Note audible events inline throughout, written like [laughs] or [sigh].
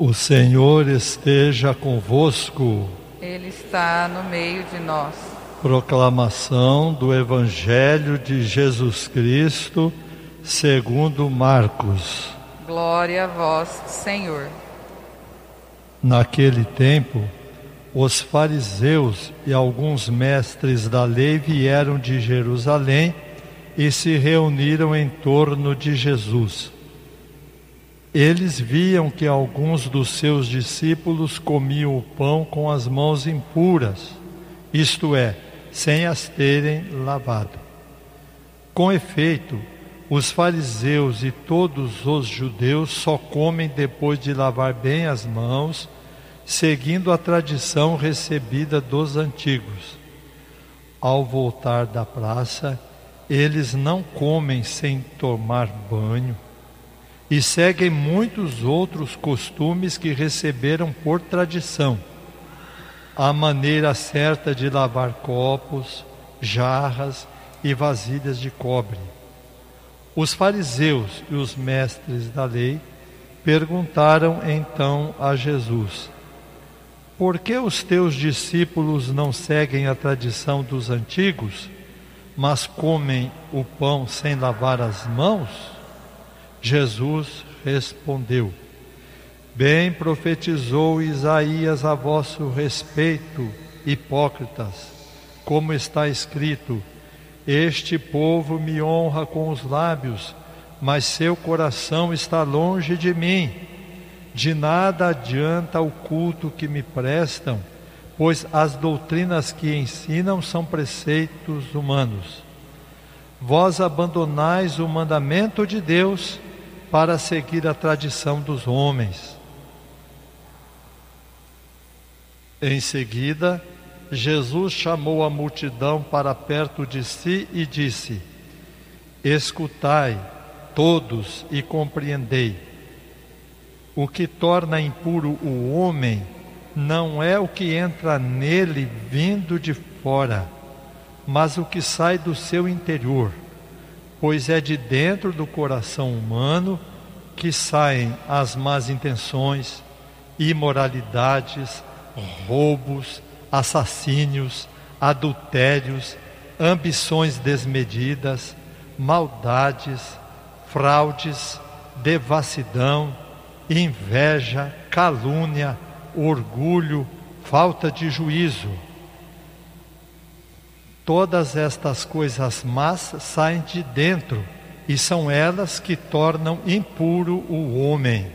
O Senhor esteja convosco. Ele está no meio de nós. Proclamação do Evangelho de Jesus Cristo, segundo Marcos. Glória a vós, Senhor. Naquele tempo, os fariseus e alguns mestres da lei vieram de Jerusalém e se reuniram em torno de Jesus. Eles viam que alguns dos seus discípulos comiam o pão com as mãos impuras, isto é, sem as terem lavado. Com efeito, os fariseus e todos os judeus só comem depois de lavar bem as mãos, seguindo a tradição recebida dos antigos. Ao voltar da praça, eles não comem sem tomar banho e seguem muitos outros costumes que receberam por tradição. A maneira certa de lavar copos, jarras e vasilhas de cobre. Os fariseus e os mestres da lei perguntaram então a Jesus: Por que os teus discípulos não seguem a tradição dos antigos, mas comem o pão sem lavar as mãos? Jesus respondeu: Bem profetizou Isaías a vosso respeito, hipócritas, como está escrito: Este povo me honra com os lábios, mas seu coração está longe de mim. De nada adianta o culto que me prestam, pois as doutrinas que ensinam são preceitos humanos. Vós abandonais o mandamento de Deus para seguir a tradição dos homens. Em seguida, Jesus chamou a multidão para perto de si e disse: Escutai, todos, e compreendei. O que torna impuro o homem não é o que entra nele vindo de fora, mas o que sai do seu interior pois é de dentro do coração humano que saem as más intenções, imoralidades, roubos, assassínios, adultérios, ambições desmedidas, maldades, fraudes, devassidão, inveja, calúnia, orgulho, falta de juízo Todas estas coisas más saem de dentro e são elas que tornam impuro o homem.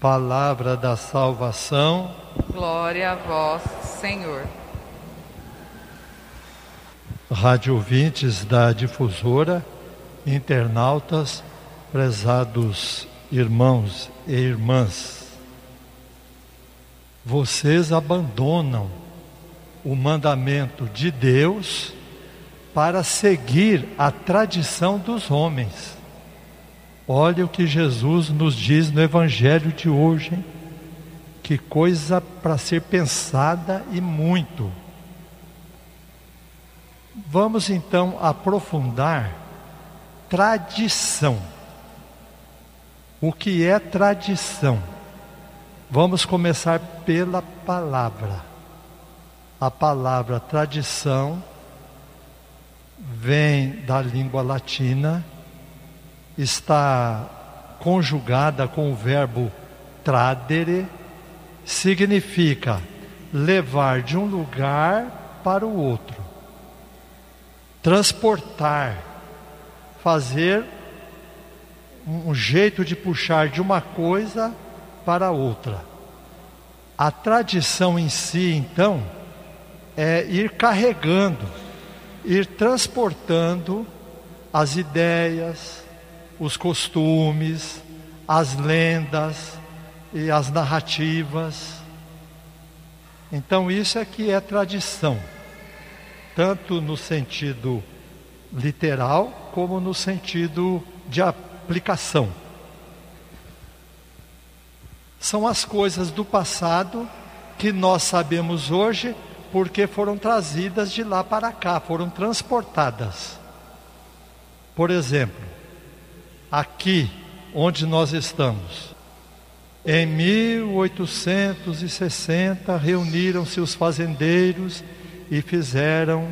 Palavra da salvação. Glória a vós, Senhor. Rádio ouvintes da difusora, internautas, prezados irmãos e irmãs. Vocês abandonam o mandamento de Deus para seguir a tradição dos homens. Olha o que Jesus nos diz no Evangelho de hoje. Hein? Que coisa para ser pensada e muito. Vamos então aprofundar tradição. O que é tradição? Vamos começar pela palavra. A palavra tradição vem da língua latina, está conjugada com o verbo tradere, significa levar de um lugar para o outro, transportar, fazer um jeito de puxar de uma coisa para outra. A tradição em si, então, é ir carregando, ir transportando as ideias, os costumes, as lendas e as narrativas. Então, isso é que é tradição, tanto no sentido literal como no sentido de aplicação. São as coisas do passado que nós sabemos hoje porque foram trazidas de lá para cá, foram transportadas. Por exemplo, aqui onde nós estamos, Em 1860, reuniram-se os fazendeiros e fizeram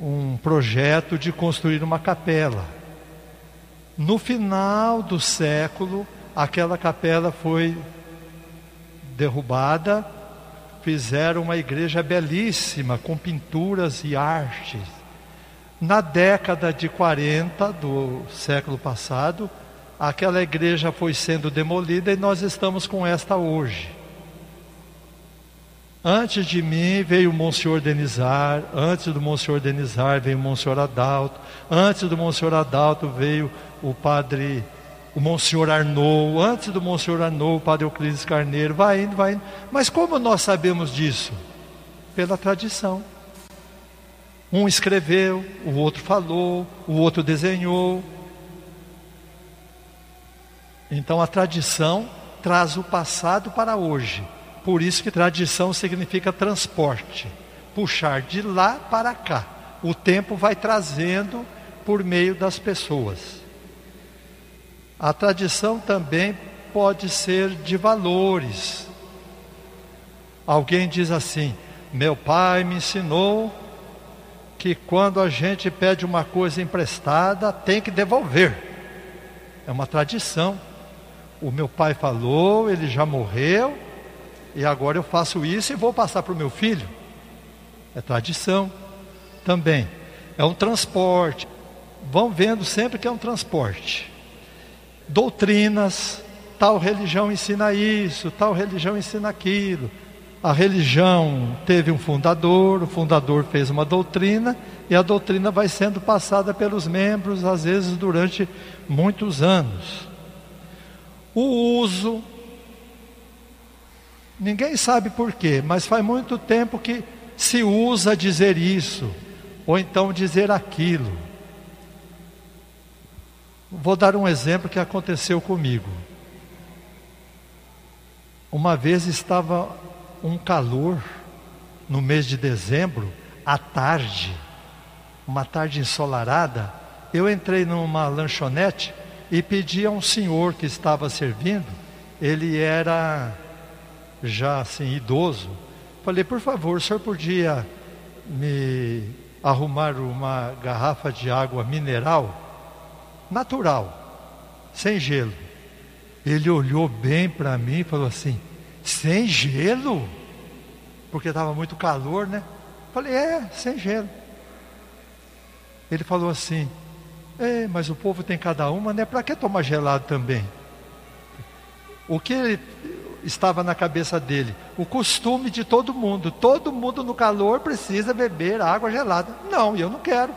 um projeto de construir uma capela. No final do século, aquela capela foi derrubada, fizeram uma igreja belíssima, com pinturas e artes. Na década de 40 do século passado, aquela igreja foi sendo demolida e nós estamos com esta hoje. Antes de mim veio o Monsenhor Denizar, antes do Monsenhor Denizar veio o Monsenhor Adalto, antes do Monsenhor Adalto veio o Padre, o Monsenhor Arnou, antes do Monsenhor Arnou, o Padre Euclides Carneiro, vai indo, vai indo. Mas como nós sabemos disso? Pela tradição. Um escreveu, o outro falou, o outro desenhou. Então a tradição traz o passado para hoje. Por isso que tradição significa transporte, puxar de lá para cá. O tempo vai trazendo por meio das pessoas. A tradição também pode ser de valores. Alguém diz assim: meu pai me ensinou que quando a gente pede uma coisa emprestada, tem que devolver. É uma tradição. O meu pai falou, ele já morreu, e agora eu faço isso e vou passar para o meu filho. É tradição também. É um transporte. Vão vendo sempre que é um transporte. Doutrinas, tal religião ensina isso, tal religião ensina aquilo a religião teve um fundador, o fundador fez uma doutrina e a doutrina vai sendo passada pelos membros, às vezes durante muitos anos. O uso, ninguém sabe por quê, mas faz muito tempo que se usa dizer isso, ou então dizer aquilo. Vou dar um exemplo que aconteceu comigo. Uma vez estava um calor no mês de dezembro, à tarde, uma tarde ensolarada, eu entrei numa lanchonete e pedi a um senhor que estava servindo, ele era já assim idoso. Falei, por favor, o senhor podia me arrumar uma garrafa de água mineral natural, sem gelo. Ele olhou bem para mim e falou assim: sem gelo? Porque estava muito calor, né? Falei, é, sem gelo. Ele falou assim: é, mas o povo tem cada uma, né? Para que tomar gelado também? O que estava na cabeça dele? O costume de todo mundo. Todo mundo no calor precisa beber água gelada. Não, eu não quero.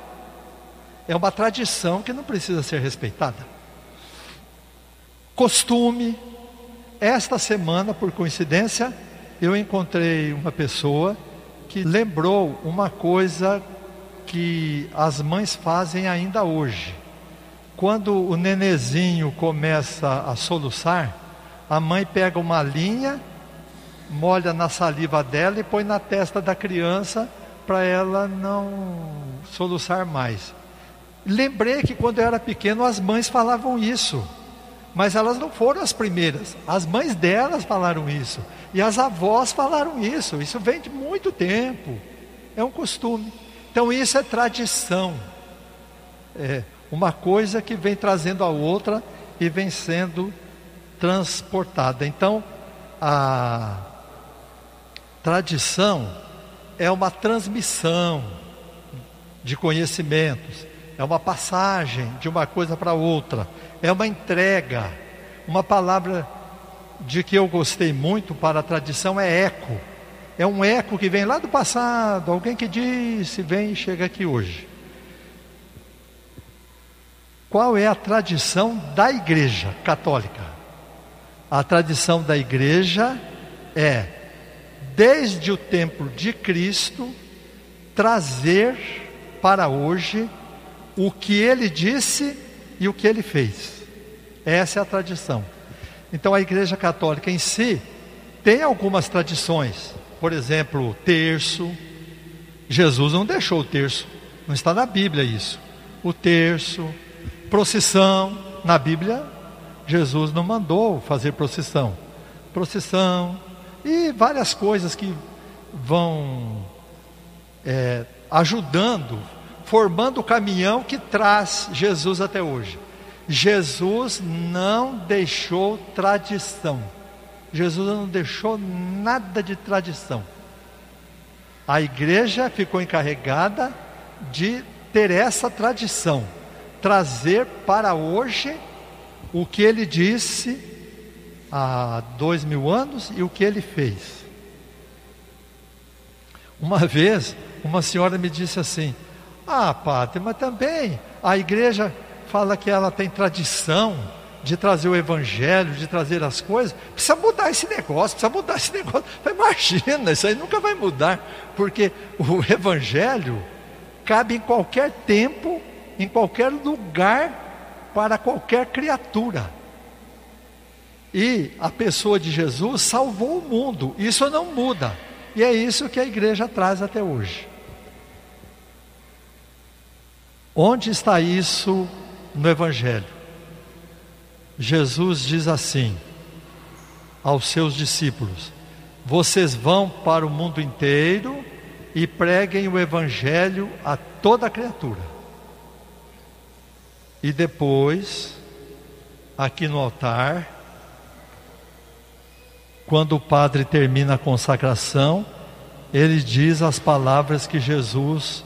É uma tradição que não precisa ser respeitada. Costume, esta semana, por coincidência, eu encontrei uma pessoa que lembrou uma coisa que as mães fazem ainda hoje. Quando o nenezinho começa a soluçar, a mãe pega uma linha, molha na saliva dela e põe na testa da criança para ela não soluçar mais. Lembrei que quando eu era pequeno as mães falavam isso. Mas elas não foram as primeiras. As mães delas falaram isso. E as avós falaram isso. Isso vem de muito tempo. É um costume. Então isso é tradição. É uma coisa que vem trazendo a outra e vem sendo transportada. Então a tradição é uma transmissão de conhecimentos, é uma passagem de uma coisa para outra é uma entrega. Uma palavra de que eu gostei muito para a tradição é eco. É um eco que vem lá do passado, alguém que disse, vem e chega aqui hoje. Qual é a tradição da igreja católica? A tradição da igreja é, desde o tempo de Cristo, trazer para hoje o que ele disse e o que ele fez. Essa é a tradição. Então a Igreja Católica em si tem algumas tradições. Por exemplo, terço. Jesus não deixou o terço. Não está na Bíblia isso. O terço, procissão, na Bíblia, Jesus não mandou fazer procissão. Procissão e várias coisas que vão é, ajudando, formando o caminhão que traz Jesus até hoje. Jesus não deixou tradição. Jesus não deixou nada de tradição. A igreja ficou encarregada de ter essa tradição, trazer para hoje o que ele disse há dois mil anos e o que ele fez. Uma vez, uma senhora me disse assim: Ah, padre, mas também a igreja fala que ela tem tradição de trazer o evangelho, de trazer as coisas, precisa mudar esse negócio, precisa mudar esse [laughs] negócio. Imagina, isso aí nunca vai mudar, porque o [laughs] evangelho cabe em qualquer tempo, em qualquer lugar, para qualquer criatura. E a pessoa de Jesus salvou o mundo, isso não muda, e é isso que a igreja traz até hoje. Onde está isso no Evangelho? Jesus diz assim aos seus discípulos: Vocês vão para o mundo inteiro e preguem o Evangelho a toda criatura. E depois, aqui no altar, quando o padre termina a consagração, ele diz as palavras que Jesus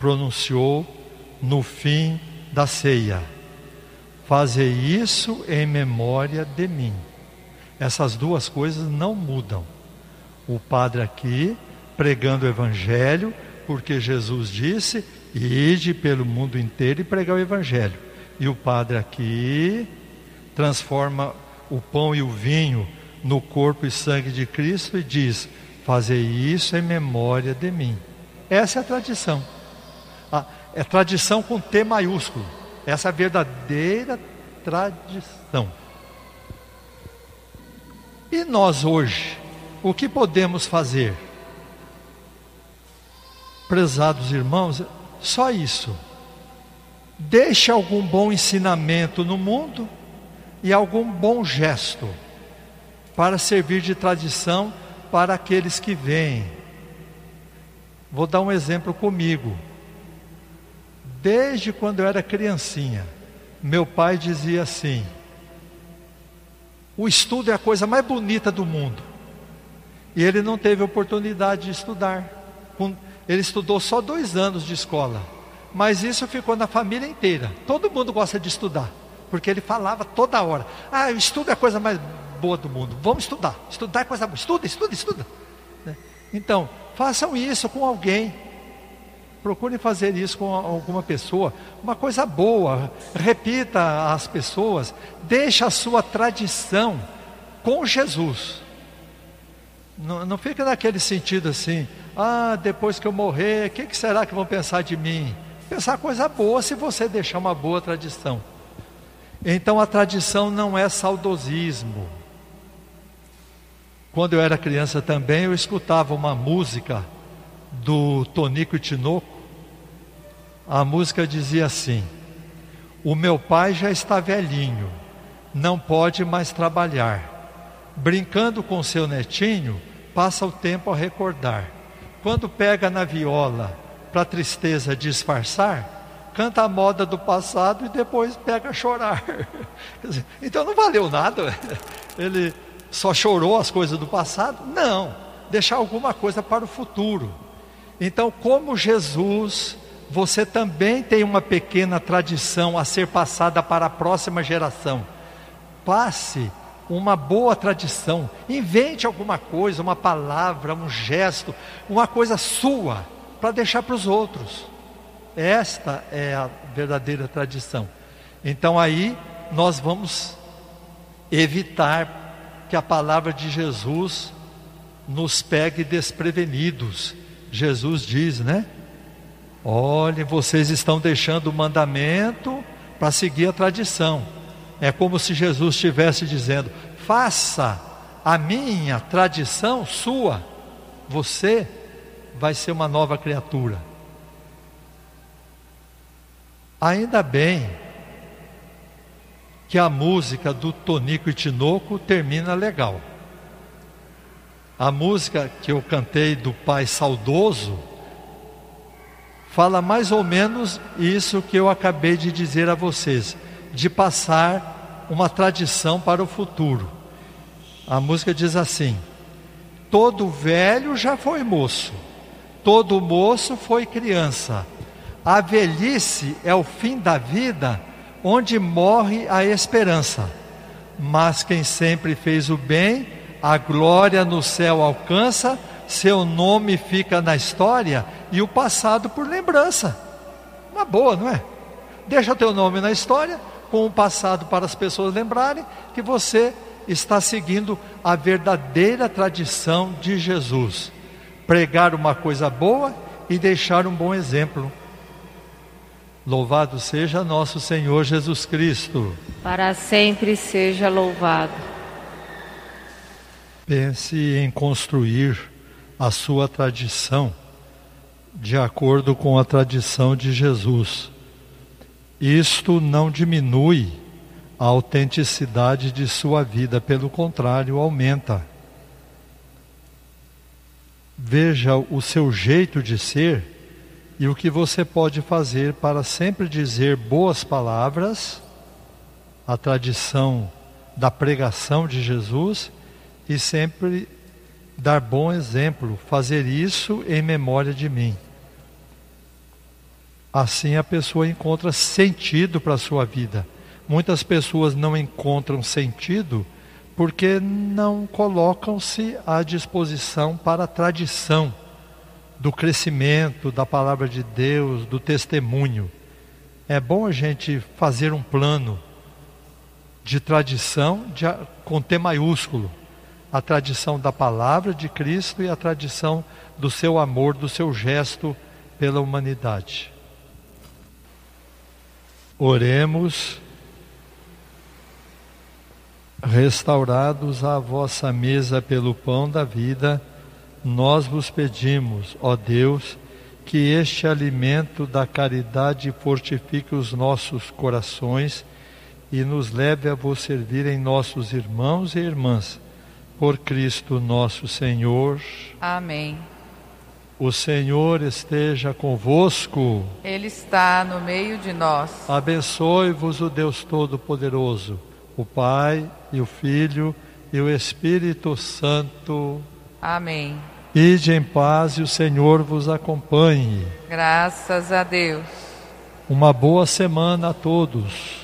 pronunciou no fim da ceia. Fazei isso em memória de mim. Essas duas coisas não mudam. O padre aqui pregando o evangelho, porque Jesus disse: "Ide pelo mundo inteiro e pregar o evangelho". E o padre aqui transforma o pão e o vinho no corpo e sangue de Cristo e diz: Fazei isso em memória de mim. Essa é a tradição. É tradição com T maiúsculo. Essa é a verdadeira tradição. E nós hoje, o que podemos fazer? Prezados irmãos, só isso. Deixe algum bom ensinamento no mundo e algum bom gesto para servir de tradição para aqueles que vêm. Vou dar um exemplo comigo. Desde quando eu era criancinha, meu pai dizia assim: o estudo é a coisa mais bonita do mundo. E ele não teve oportunidade de estudar. Ele estudou só dois anos de escola. Mas isso ficou na família inteira. Todo mundo gosta de estudar. Porque ele falava toda hora: Ah, o estudo é a coisa mais boa do mundo. Vamos estudar. Estudar é coisa boa. Estuda, estuda, estuda. Né? Então, façam isso com alguém. Procure fazer isso com alguma pessoa, uma coisa boa. Repita às pessoas, deixe a sua tradição com Jesus. Não, não fica naquele sentido assim, ah, depois que eu morrer, o que, que será que vão pensar de mim? Pensar coisa boa se você deixar uma boa tradição. Então a tradição não é saudosismo. Quando eu era criança também, eu escutava uma música do Tonico e Tinoco, a música dizia assim: O meu pai já está velhinho, não pode mais trabalhar. Brincando com seu netinho, passa o tempo a recordar. Quando pega na viola para tristeza disfarçar, canta a moda do passado e depois pega a chorar. [laughs] então não valeu nada. [laughs] Ele só chorou as coisas do passado? Não, deixar alguma coisa para o futuro. Então, como Jesus, você também tem uma pequena tradição a ser passada para a próxima geração. Passe uma boa tradição, invente alguma coisa, uma palavra, um gesto, uma coisa sua, para deixar para os outros. Esta é a verdadeira tradição. Então aí nós vamos evitar que a palavra de Jesus nos pegue desprevenidos Jesus diz, né? Olhem, vocês estão deixando o mandamento para seguir a tradição. É como se Jesus estivesse dizendo: faça a minha tradição sua. Você vai ser uma nova criatura. Ainda bem que a música do Tonico e Tinoco termina legal. A música que eu cantei do Pai Saudoso fala mais ou menos isso que eu acabei de dizer a vocês, de passar uma tradição para o futuro. A música diz assim: Todo velho já foi moço, todo moço foi criança. A velhice é o fim da vida, onde morre a esperança. Mas quem sempre fez o bem, a glória no céu alcança, seu nome fica na história e o passado por lembrança. Uma boa, não é? Deixa teu nome na história, com o passado para as pessoas lembrarem que você está seguindo a verdadeira tradição de Jesus. Pregar uma coisa boa e deixar um bom exemplo. Louvado seja nosso Senhor Jesus Cristo. Para sempre seja louvado. Pense em construir a sua tradição de acordo com a tradição de Jesus. Isto não diminui a autenticidade de sua vida, pelo contrário, aumenta. Veja o seu jeito de ser e o que você pode fazer para sempre dizer boas palavras, a tradição da pregação de Jesus e sempre dar bom exemplo, fazer isso em memória de mim. Assim a pessoa encontra sentido para a sua vida. Muitas pessoas não encontram sentido porque não colocam-se à disposição para a tradição do crescimento da palavra de Deus, do testemunho. É bom a gente fazer um plano de tradição de, com T maiúsculo a tradição da palavra de Cristo e a tradição do seu amor, do seu gesto pela humanidade. Oremos, restaurados à vossa mesa pelo pão da vida, nós vos pedimos, ó Deus, que este alimento da caridade fortifique os nossos corações e nos leve a vos servir em nossos irmãos e irmãs por Cristo nosso Senhor. Amém. O Senhor esteja convosco. Ele está no meio de nós. Abençoe-vos o Deus Todo-Poderoso, o Pai e o Filho e o Espírito Santo. Amém. Ide em paz e o Senhor vos acompanhe. Graças a Deus. Uma boa semana a todos.